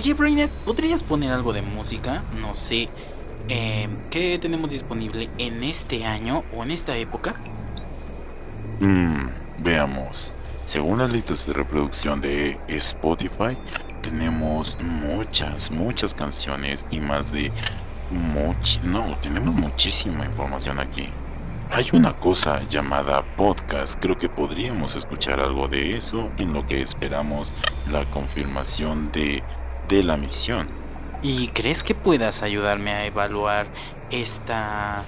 Oye, Brainiac, ¿podrías poner algo de música? No sé. Eh, ¿Qué tenemos disponible en este año o en esta época? Mmm, veamos. Según las listas de reproducción de Spotify, tenemos muchas, muchas canciones y más de much no, tenemos muchísima información aquí. Hay una cosa llamada podcast, creo que podríamos escuchar algo de eso en lo que esperamos la confirmación de, de la misión. ¿Y crees que puedas ayudarme a evaluar esta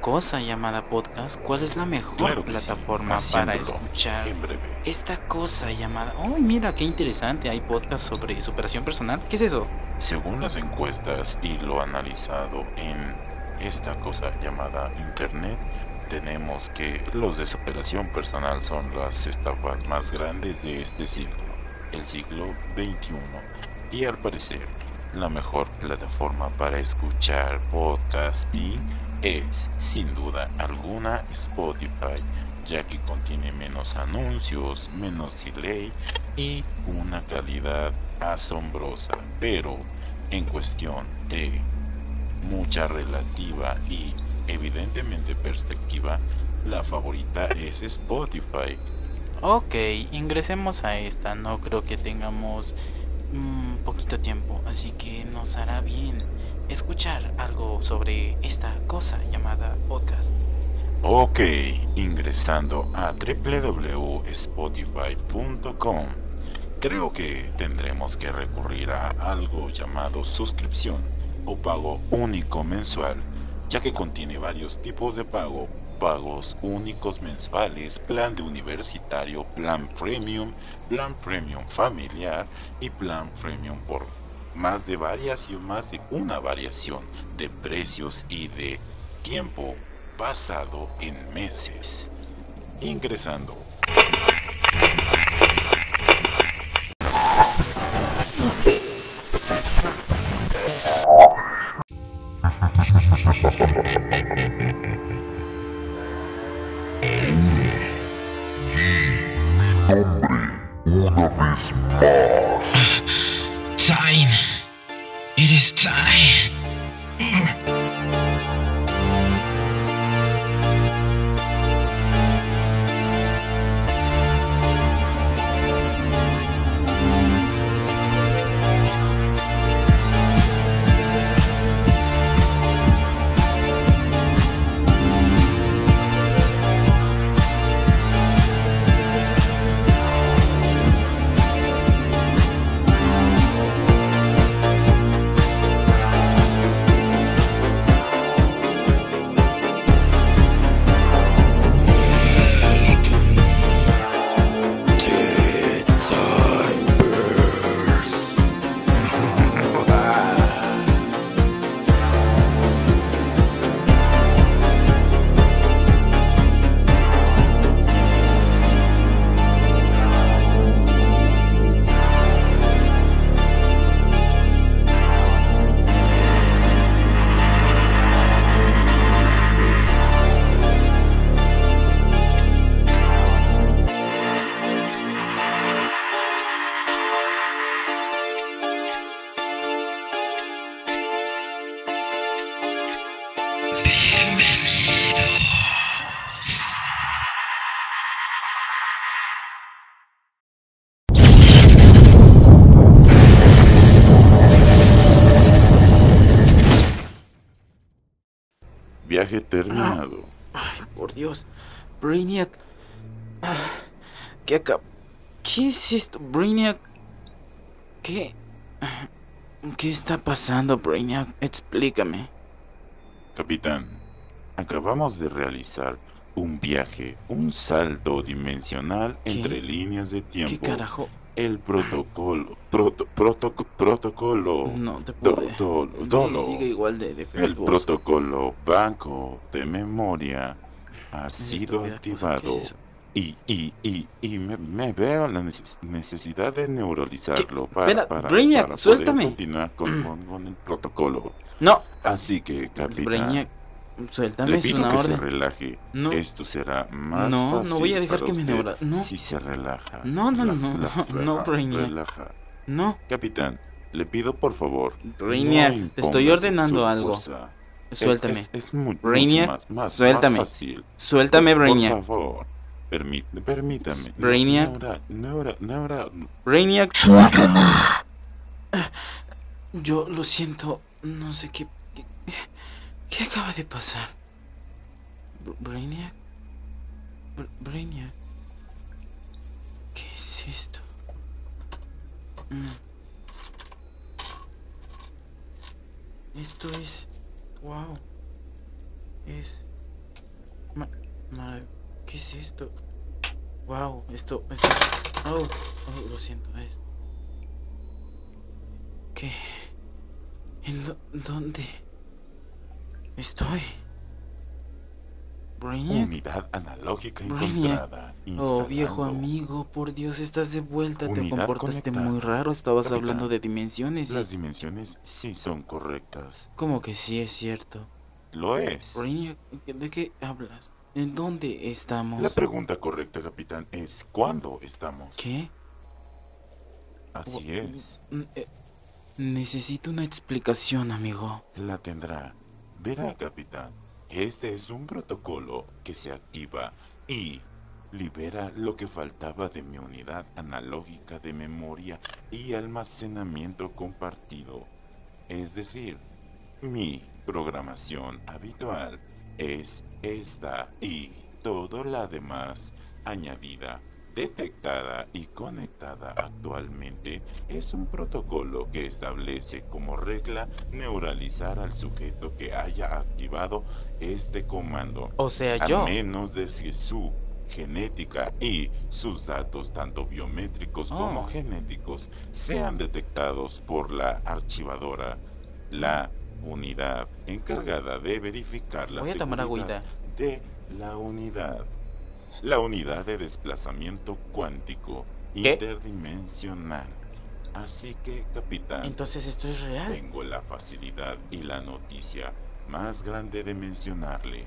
cosa llamada podcast? ¿Cuál es la mejor plataforma para escuchar esta cosa llamada... ¡Oh, mira qué interesante! Hay podcast sobre superación personal. ¿Qué es eso? Según las encuestas y lo analizado en esta cosa llamada Internet, tenemos que los de superación personal son las estafas más grandes de este siglo, el siglo XXI, y al parecer la mejor plataforma para escuchar podcasting es, sin duda alguna, Spotify, ya que contiene menos anuncios, menos delay y una calidad asombrosa, pero en cuestión de mucha relativa y evidentemente perspectiva, la favorita es Spotify. Ok, ingresemos a esta, no creo que tengamos un mm, poquito tiempo, así que nos hará bien escuchar algo sobre esta cosa llamada podcast. Ok, ingresando a www.spotify.com, creo que tendremos que recurrir a algo llamado suscripción o pago único mensual ya que contiene varios tipos de pago, pagos únicos mensuales, plan de universitario, plan premium, plan premium familiar y plan premium por más de varias y más de una variación de precios y de tiempo pasado en meses. Ingresando Viaje terminado. Ay, por Dios. Brainiac. Ah, ¿Qué acá? ¿Qué es esto, Brainiac? ¿Qué? ¿Qué está pasando, Brainiac? Explícame. Capitán, acabamos de realizar un viaje, un salto dimensional entre líneas de tiempo. ¿Qué carajo? El protocolo, proto, protocolo, no te puedo. Do, sigue igual de, El protocolo banco de memoria ha sido activado. y, y, y, y me, veo la necesidad de neuralizarlo para, para, para, suéltame. continuar con, con, el protocolo. No. Así que, capitán. Suéltame, Le pido que se relaje. No. Esto será más no, fácil. No, voy a dejar que me No. Si se relaja. No, no, no, no, no, Relaja. No. No. Capitán, Le pido por favor. Rainier, no te estoy ordenando algo. fuerza. Es- Suéltame. Es, es mu- mucho más, más- suéltame. más fácil. Suéltame, Por- Brainiac. Por favor. Permí- permítame. No- Brainiac. No, era- no no era- Brainiac. Yo lo siento. No sé qué. ¿Qué, acaba de pasar? Br- Brainiac. Br- Brainiac. ¿Qué es esto? Mm. Esto es. ¡Wow! Es. Ma- ma- ¿Qué es esto? ¡Wow! Esto. esto... Oh, oh, lo siento. Es... ¿Qué? ¿En dó- dónde? Estoy. Brainiac. Unidad analógica encontrada. Oh, viejo amigo, por Dios, estás de vuelta. Te Unidad comportaste conectada. muy raro. Estabas Capitán, hablando de dimensiones. y- Las dimensiones sí son correctas. Como que sí es cierto. Lo es. Brainiac, ¿de qué hablas? ¿En dónde estamos? La pregunta correcta, capitán, es ¿cuándo estamos? ¿Qué? Así es. mm, eh, necesito una explicación, amigo. La tendrá. Verá, capitán. Este es un protocolo que se activa y libera lo que faltaba de mi unidad analógica de memoria y almacenamiento compartido. Es decir, mi programación habitual es esta y todo la demás añadida, detectada y conectada actualmente es un protocolo que establece como regla neuralizar al sujeto que haya activado este comando, O sea, a yo. menos de que su genética y sus datos tanto biométricos como Oh. genéticos sean detectados por la archivadora, la unidad encargada de verificar la Voy a tomar seguridad agüita. de la unidad. La unidad de desplazamiento cuántico ¿Qué? interdimensional. Así que, capitán, Entonces esto es real. tengo la facilidad y la noticia más grande de mencionarle.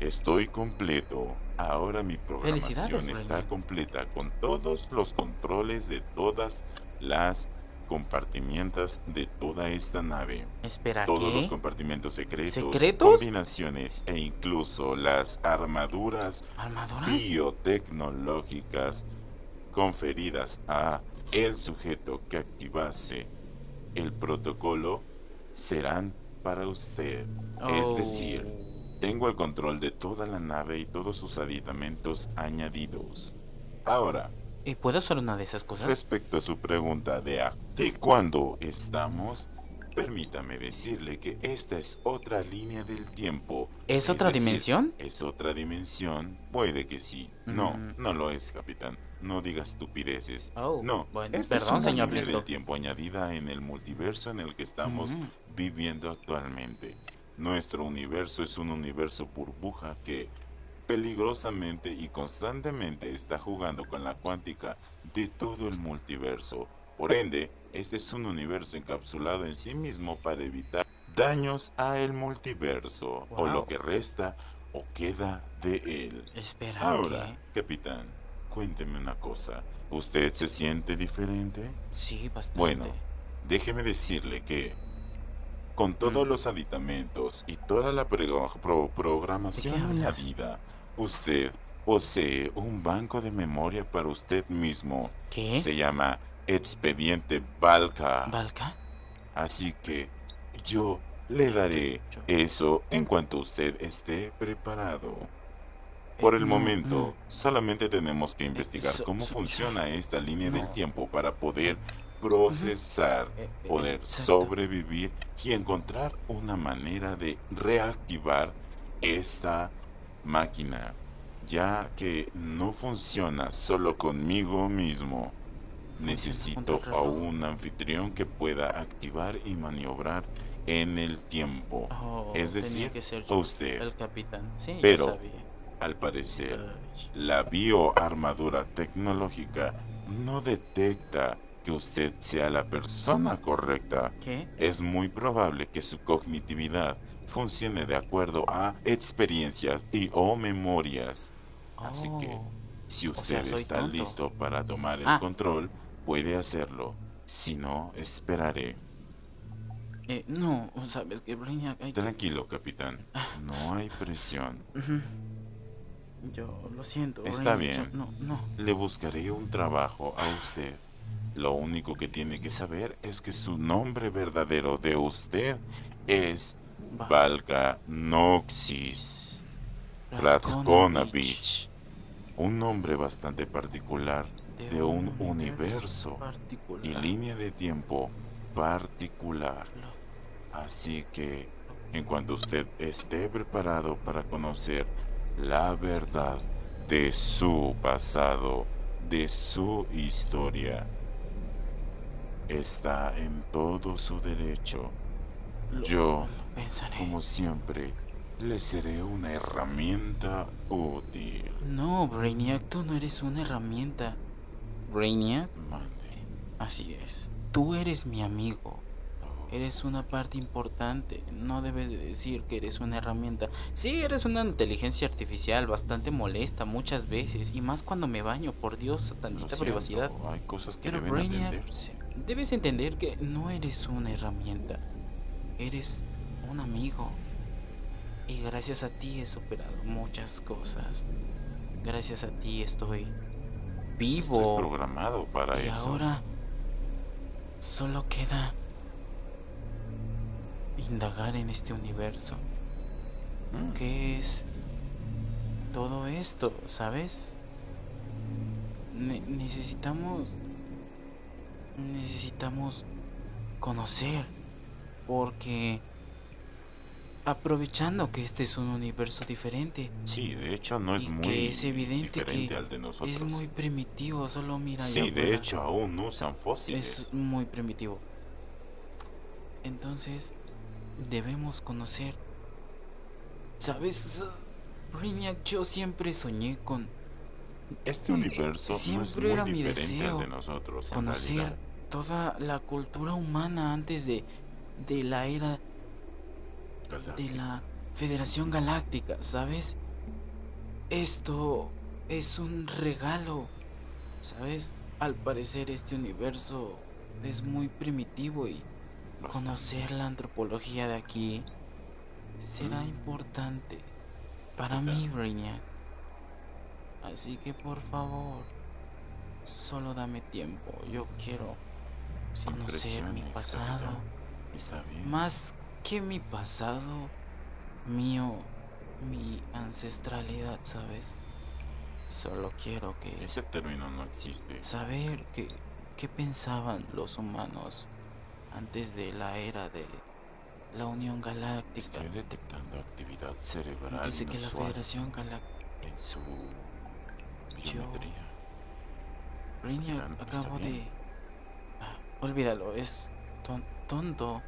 Estoy completo. Ahora mi programación está completa con todos los controles de todas las compartimientos de toda esta nave. Espera, Todos los ¿qué? compartimentos secretos, ¿Secretos? combinaciones e incluso las armaduras ¿Armaduras? biotecnológicas conferidas a el sujeto que activase el protocolo serán para usted. Es Oh. decir, tengo el control de toda la nave y todos sus aditamentos añadidos. Ahora, ¿Y puedo usar una de esas cosas? Respecto a su pregunta de, a- de cuándo estamos, permítame decirle que esta es otra línea del tiempo. ¿Es otra decir, dimensión? Es otra dimensión, puede que sí. No, Mm. no lo es, capitán. No diga estupideces. Oh, no, bueno, esta es perdón, una señor línea del tiempo añadida en el multiverso en el que estamos Mm. viviendo actualmente. Nuestro universo es un universo burbuja que peligrosamente y constantemente está jugando con la cuántica de todo el multiverso. Por ende, este es un universo encapsulado en sí mismo para evitar daños a el multiverso o lo que resta o queda de él. Espera, Ahora, capitán, cuénteme una cosa. ¿Usted se siente diferente? Sí, bastante. Bueno, déjeme decirle que con todos Mm. los aditamentos y toda la pro- pro- programación añadida, usted posee un banco de memoria para usted mismo. ¿Qué? Se llama Expediente Valka. ¿Valka? Así que yo le daré eso en cuanto usted esté preparado. Por Eh, el no, momento, no. solamente tenemos que investigar so- cómo funciona esta línea del tiempo para poder procesar, Eh, eh, poder sobrevivir y encontrar una manera de reactivar esta máquina, ya que no funciona solo conmigo mismo. Necesito a un anfitrión que pueda activar y maniobrar en el tiempo. Oh, es decir, que ser yo, usted. el capitán. Sí, ya Pero- sabía. Al parecer, la bioarmadura tecnológica no detecta que usted sea la persona correcta. ¿Qué? Es muy probable que su cognitividad funcione de acuerdo a experiencias y o memorias. Así que, Oh, si usted está tonto. listo para tomar el Ah. control, puede hacerlo. Si no, esperaré. Eh, no, sabes que Brainiac hay Tranquilo, capitán. No hay presión. Yo lo siento. Está Brainiac, bien. yo- No, no. Le buscaré un trabajo a usted. Lo único que tiene que saber es que su nombre verdadero de usted es. Valga Noxis Radkonovich. Un nombre bastante particular de un universo y línea de tiempo particular. Así que, en cuanto usted esté preparado para conocer la verdad de su pasado, de su historia, está en todo su derecho. Yo, pensaré. como siempre, le seré una herramienta útil. No, Brainiac, tú no eres una herramienta. Brainiac, Mande. así es. Tú eres mi amigo. Eres una parte importante. No debes de decir que eres una herramienta. Sí, eres una inteligencia artificial bastante molesta muchas veces. Y más cuando me baño, por Dios, tantita siento, privacidad. Hay cosas que Pero deben Brainiac, debes entender que no eres una herramienta. Eres un amigo. Y gracias a ti he superado muchas cosas. Gracias a ti estoy Estoy vivo. programado para y eso. ahora solo queda indagar en este universo. Mm. ¿Qué es todo esto? ¿Sabes? Ne- necesitamos... Necesitamos conocer. Porque... Aprovechando que este es un universo diferente. Sí, de hecho no es y muy que es evidente diferente que al de nosotros. es muy primitivo. Solo mira sí, de hecho aún usan fósiles. Es muy primitivo. Entonces, debemos conocer. ¿Sabes? Brainiac, yo siempre soñé con Este universo no es siempre muy era mi diferente deseo al de nosotros. en conocer realidad. toda la cultura humana antes de, de la era de la Federación Galáctica, ¿sabes? Esto es un regalo, ¿sabes? Al parecer este universo es muy primitivo y conocer la antropología de aquí será Mm. importante para mí, Brainiac. Así que por favor, solo dame tiempo. Yo quiero conocer mi pasado. Está bien. Más que mi pasado, mío, mi ancestralidad, ¿sabes? Solo quiero que Ese término no existe. saber que qué pensaban los humanos antes de la era de la Unión Galáctica, Estoy detectando actividad cerebral de que la Federación Galáctica. en su Yo- biometría. Está acabo de Ah, olvídalo, es ton- tonto,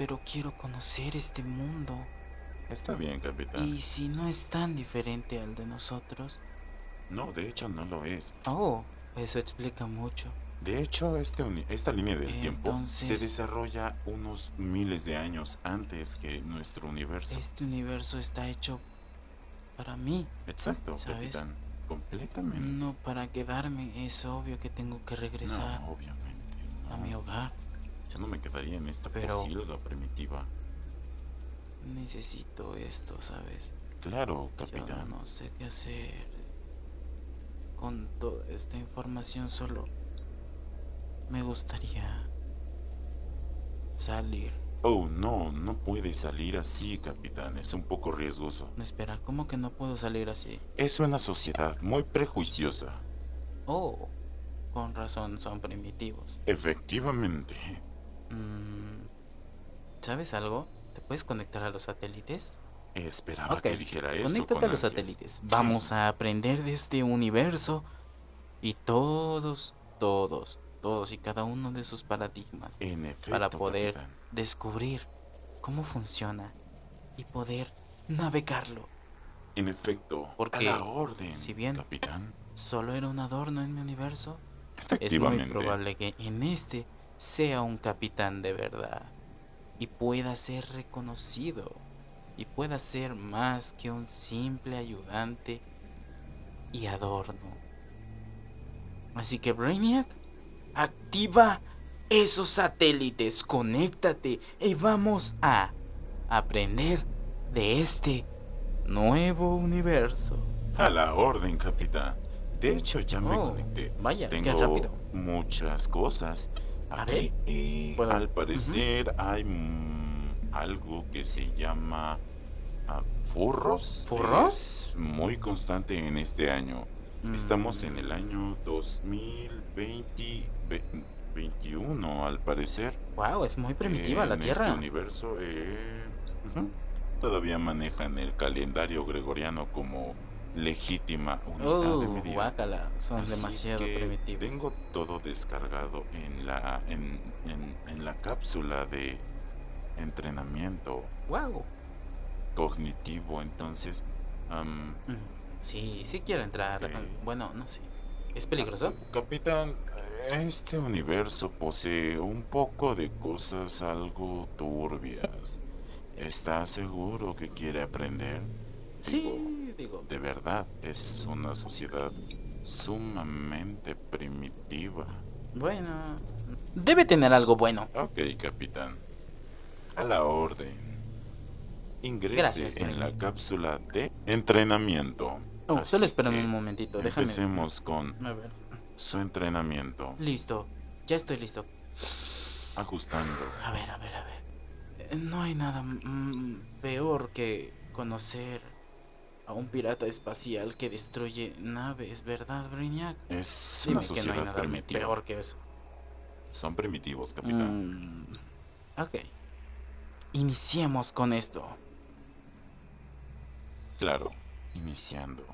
pero quiero conocer este mundo. Está bien, capitán. Y si no es tan diferente al de nosotros, No, de hecho no lo es. oh, eso explica mucho. De hecho, este esta línea del tiempo se desarrolla unos miles de años antes que nuestro universo. Este universo está hecho para mí, Exacto, ¿sabes? capitán. Completamente. no para quedarme. Es obvio que tengo que regresar No, obviamente. a mi hogar. Yo no me quedaría en esta Pero- posilga primitiva. Necesito esto, ¿sabes? Claro, Yo capitán. no sé qué hacer con toda esta información. Solo me gustaría salir. Oh, no, no puede salir así, capitán. Es un poco riesgoso. Espera, ¿cómo que no puedo salir así? Es una sociedad muy prejuiciosa. Oh, con razón son primitivos. Efectivamente. Mm, ¿Sabes algo? ¿Te puedes conectar a los satélites? Esperaba que dijera eso. Conéctate con a los ansias. satélites. Vamos a aprender de este universo y todos, todos, todos y cada uno de sus paradigmas En efecto, para poder capitán. descubrir cómo funciona y poder navegarlo. En efecto, Porque, a la orden, si bien- capitán. Solo era un adorno en mi universo. Es muy probable que en este sea un capitán de verdad y pueda ser reconocido y pueda ser más que un simple ayudante y adorno. Así que Brainiac, activa esos satélites, conéctate y vamos a aprender de este nuevo universo. A la orden, capitán. De hecho, ya me Oh, conecté. vaya, qué Tengo rápido. muchas cosas. Puedo- al parecer hay mm, algo que se llama ah, furros. ¿Furros? Es muy constante en este año. Estamos Mm. en el año 2021, al parecer. Wow, es muy primitiva Eh, la en Tierra. Este universo eh, todavía manejan el calendario gregoriano como legítima unidad de Oh, medida. guácala, son Así demasiado que primitivos. Tengo todo descargado en la en, en- en la cápsula de entrenamiento Wow. cognitivo, entonces am, Sí, sí quiero entrar. Bueno, no sé. ¿Es peligroso? Capitán, este universo posee un poco de cosas algo turbias. ¿Está seguro que quiere aprender? Sí, digo. De verdad, es una sociedad sumamente primitiva. Bueno, debe tener algo bueno. Ok, capitán. A la orden. Ingrese Gracias, en la cápsula de entrenamiento. Oh, solo espérame un momentito, déjame. Empecemos con A ver. su entrenamiento. Listo, ya estoy listo. Ajustando. A ver, a ver, a ver. Eh, No hay nada mm, peor que conocer a un pirata espacial que destruye naves, ¿verdad, Brainiac? Es Dime una que no hay nada primitiva. peor que eso. Son primitivos, capitán. Mm, ok. Iniciemos con esto. Claro, iniciando.